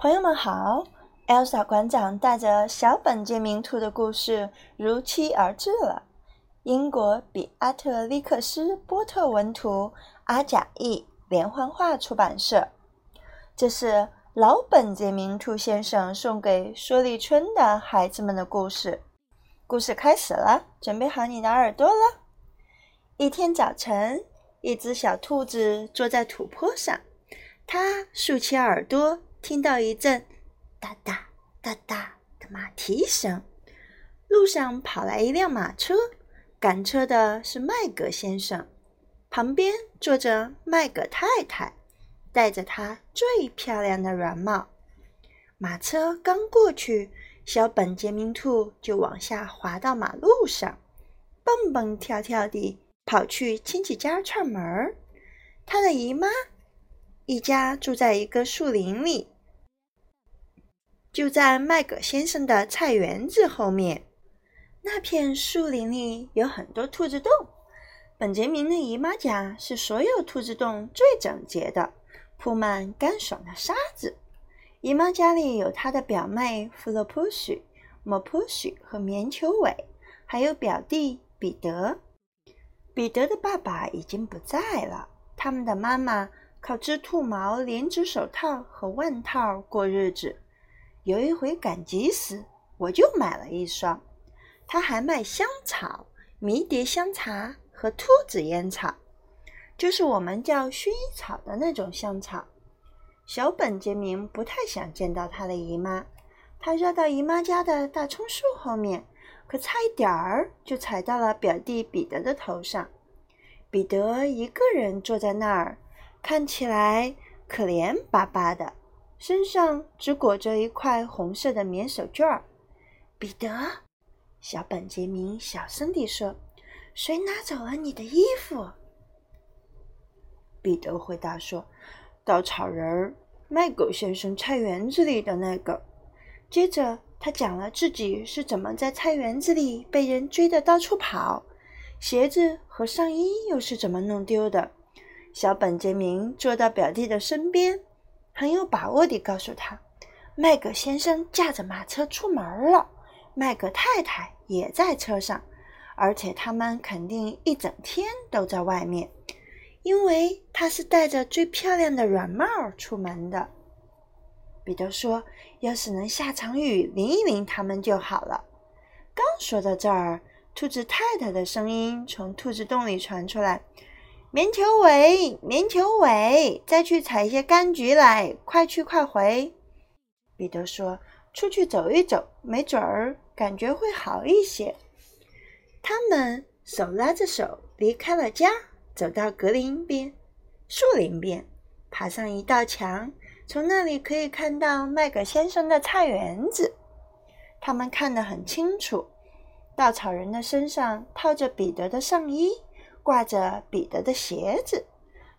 朋友们好，Elsa 馆长带着小本杰明兔的故事如期而至了。英国比阿特利克斯波特文图，阿贾译，连环画出版社。这是老本杰明兔先生送给说立春的孩子们的故事。故事开始了，准备好你的耳朵了。一天早晨，一只小兔子坐在土坡上，它竖起耳朵。听到一阵哒哒哒哒的马蹄声，路上跑来一辆马车，赶车的是麦格先生，旁边坐着麦格太太，戴着她最漂亮的软帽。马车刚过去，小本杰明兔就往下滑到马路上，蹦蹦跳跳地跑去亲戚家串门儿。他的姨妈。一家住在一个树林里，就在麦格先生的菜园子后面。那片树林里有很多兔子洞。本杰明的姨妈家是所有兔子洞最整洁的，铺满干爽的沙子。姨妈家里有她的表妹弗洛普许、莫普许和棉球尾，还有表弟彼得。彼得的爸爸已经不在了，他们的妈妈。靠织兔毛、连指手套和腕套过日子。有一回赶集时，我就买了一双。他还卖香草、迷迭香茶和兔子烟草，就是我们叫薰衣草的那种香草。小本杰明不太想见到他的姨妈，他绕到姨妈家的大葱树后面，可差一点儿就踩到了表弟彼得的头上。彼得一个人坐在那儿。看起来可怜巴巴的，身上只裹着一块红色的棉手绢儿。彼得，小本杰明小声地说：“谁拿走了你的衣服？”彼得回答说：“稻草人儿，麦狗先生菜园子里的那个。”接着，他讲了自己是怎么在菜园子里被人追得到处跑，鞋子和上衣又是怎么弄丢的。小本杰明坐到表弟的身边，很有把握地告诉他：“麦格先生驾着马车出门了，麦格太太也在车上，而且他们肯定一整天都在外面，因为他是戴着最漂亮的软帽出门的。”彼得说：“要是能下场雨淋一淋他们就好了。”刚说到这儿，兔子太太的声音从兔子洞里传出来。棉球尾，棉球尾，再去采一些柑橘来，快去快回。彼得说：“出去走一走，没准儿感觉会好一些。”他们手拉着手离开了家，走到格林边、树林边，爬上一道墙，从那里可以看到麦格先生的菜园子。他们看得很清楚，稻草人的身上套着彼得的上衣。挂着彼得的鞋子，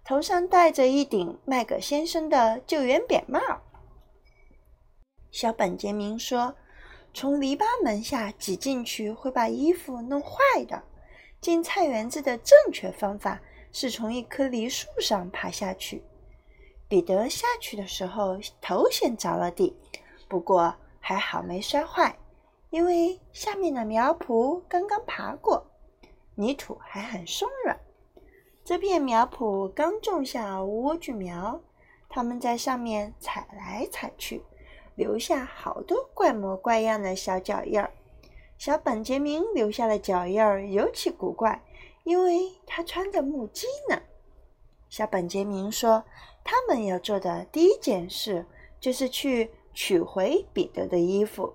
头上戴着一顶麦格先生的救援扁帽。小本杰明说：“从篱笆门下挤进去会把衣服弄坏的。进菜园子的正确方法是从一棵梨树上爬下去。”彼得下去的时候头先着了地，不过还好没摔坏，因为下面的苗圃刚刚爬过。泥土还很松软，这片苗圃刚种下莴苣苗，他们在上面踩来踩去，留下好多怪模怪样的小脚印儿。小本杰明留下的脚印儿尤其古怪，因为他穿着木屐呢。小本杰明说：“他们要做的第一件事就是去取回彼得的衣服，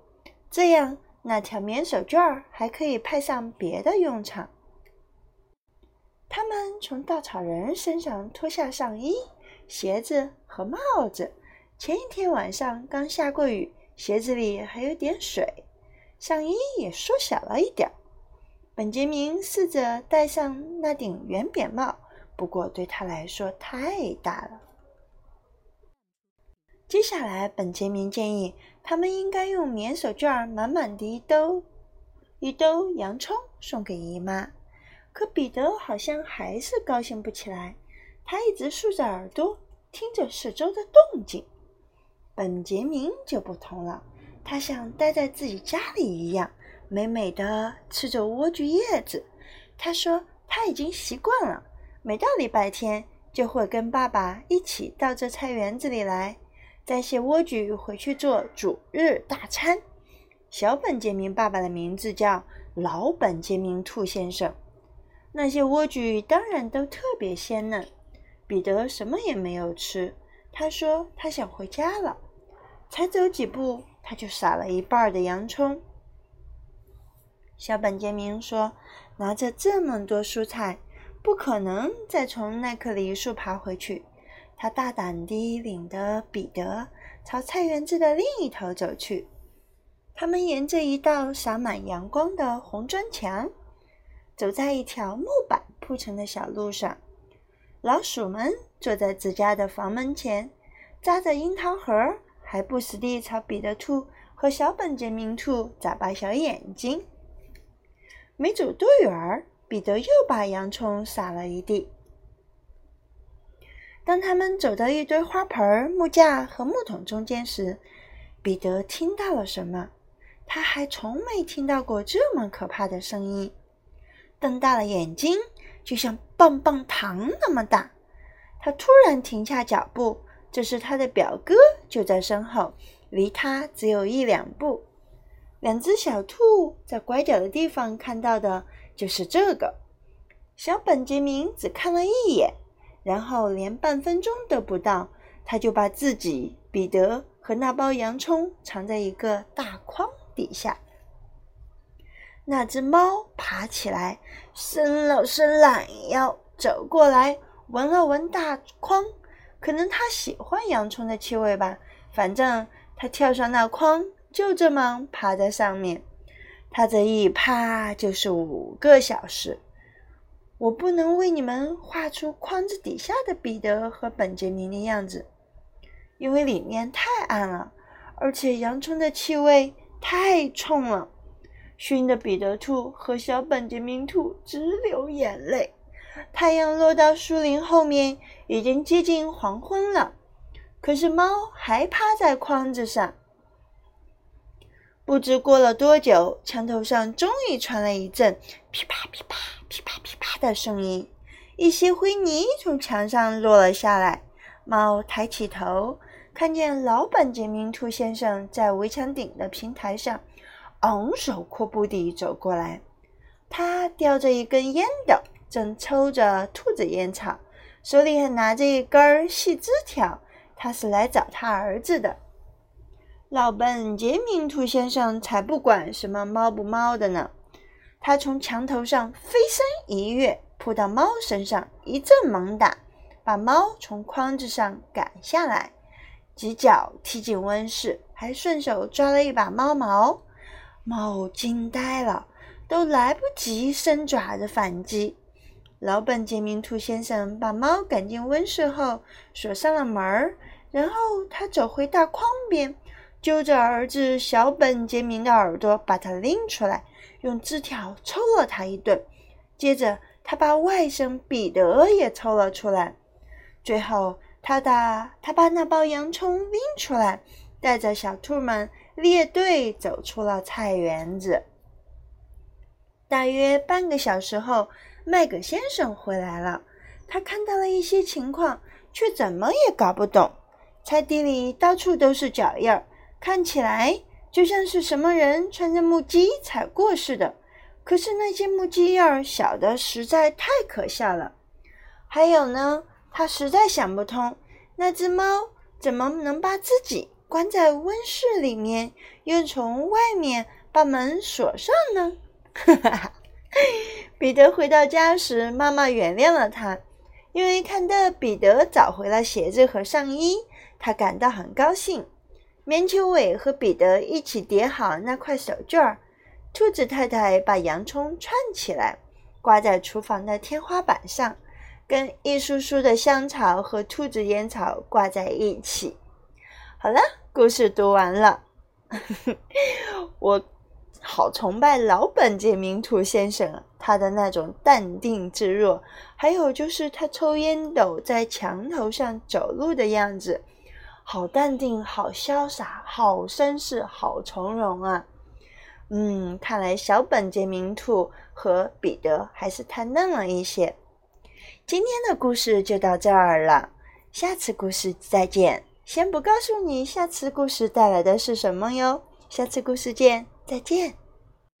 这样那条棉手绢儿还可以派上别的用场。”他们从稻草人身上脱下上衣、鞋子和帽子。前一天晚上刚下过雨，鞋子里还有点水，上衣也缩小了一点。本杰明试着戴上那顶圆扁帽，不过对他来说太大了。接下来，本杰明建议他们应该用棉手绢满满的一兜一兜洋葱送给姨妈。可彼得好像还是高兴不起来，他一直竖着耳朵听着四周的动静。本杰明就不同了，他像待在自己家里一样，美美的吃着莴苣叶子。他说他已经习惯了，每到礼拜天就会跟爸爸一起到这菜园子里来，摘些莴苣回去做主日大餐。小本杰明爸爸的名字叫老本杰明兔先生。那些莴苣当然都特别鲜嫩。彼得什么也没有吃，他说他想回家了。才走几步，他就撒了一半的洋葱。小本杰明说：“拿着这么多蔬菜，不可能再从那棵梨树爬回去。”他大胆地领着彼得朝菜园子的另一头走去。他们沿着一道洒满阳光的红砖墙。走在一条木板铺成的小路上，老鼠们坐在自家的房门前，扎着樱桃核，还不时地朝彼得兔和小本杰明兔眨巴小眼睛。没走多远，彼得又把洋葱撒了一地。当他们走到一堆花盆、木架和木桶中间时，彼得听到了什么？他还从没听到过这么可怕的声音。瞪大了眼睛，就像棒棒糖那么大。他突然停下脚步，这时他的表哥就在身后，离他只有一两步。两只小兔在拐角的地方看到的就是这个。小本杰明只看了一眼，然后连半分钟都不到，他就把自己、彼得和那包洋葱藏在一个大筐底下。那只猫爬起来，伸了伸懒腰，走过来闻了闻大筐。可能它喜欢洋葱的气味吧。反正它跳上那筐，就这么趴在上面。它这一趴就是五个小时。我不能为你们画出筐子底下的彼得和本杰明的样子，因为里面太暗了，而且洋葱的气味太冲了。熏得彼得兔和小本杰明兔直流眼泪。太阳落到树林后面，已经接近黄昏了。可是猫还趴在筐子上。不知过了多久，墙头上终于传来一阵噼啪噼啪噼啪噼啪的声音，一些灰泥从墙上落了下来。猫抬起头，看见老本杰明兔先生在围墙顶的平台上。昂首阔步地走过来，他叼着一根烟斗，正抽着兔子烟草，手里还拿着一根细枝条。他是来找他儿子的。老本杰明兔先生才不管什么猫不猫的呢！他从墙头上飞身一跃，扑到猫身上，一阵猛打，把猫从筐子上赶下来，几脚踢进温室，还顺手抓了一把猫毛。猫惊呆了，都来不及伸爪子反击。老本杰明兔先生把猫赶进温室后，锁上了门儿。然后他走回大筐边，揪着儿子小本杰明的耳朵，把他拎出来，用枝条抽了他一顿。接着，他把外甥彼得也抽了出来。最后，他的他把那包洋葱拎出来，带着小兔们。列队走出了菜园子。大约半个小时后，麦格先生回来了。他看到了一些情况，却怎么也搞不懂。菜地里到处都是脚印儿，看起来就像是什么人穿着木屐踩过似的。可是那些木屐印儿小的实在太可笑了。还有呢，他实在想不通，那只猫怎么能把自己。关在温室里面，又从外面把门锁上呢？哈哈哈！彼得回到家时，妈妈原谅了他，因为看到彼得找回了鞋子和上衣，他感到很高兴。棉球尾和彼得一起叠好那块手绢儿，兔子太太把洋葱串起来，挂在厨房的天花板上，跟一束束的香草和兔子烟草挂在一起。好了，故事读完了。我好崇拜老本杰明兔先生，他的那种淡定自若，还有就是他抽烟斗在墙头上走路的样子，好淡定，好潇洒，好绅士，好从容啊！嗯，看来小本杰明兔和彼得还是太嫩了一些。今天的故事就到这儿了，下次故事再见。先不告诉你下次故事带来的是什么哟，下次故事见，再见。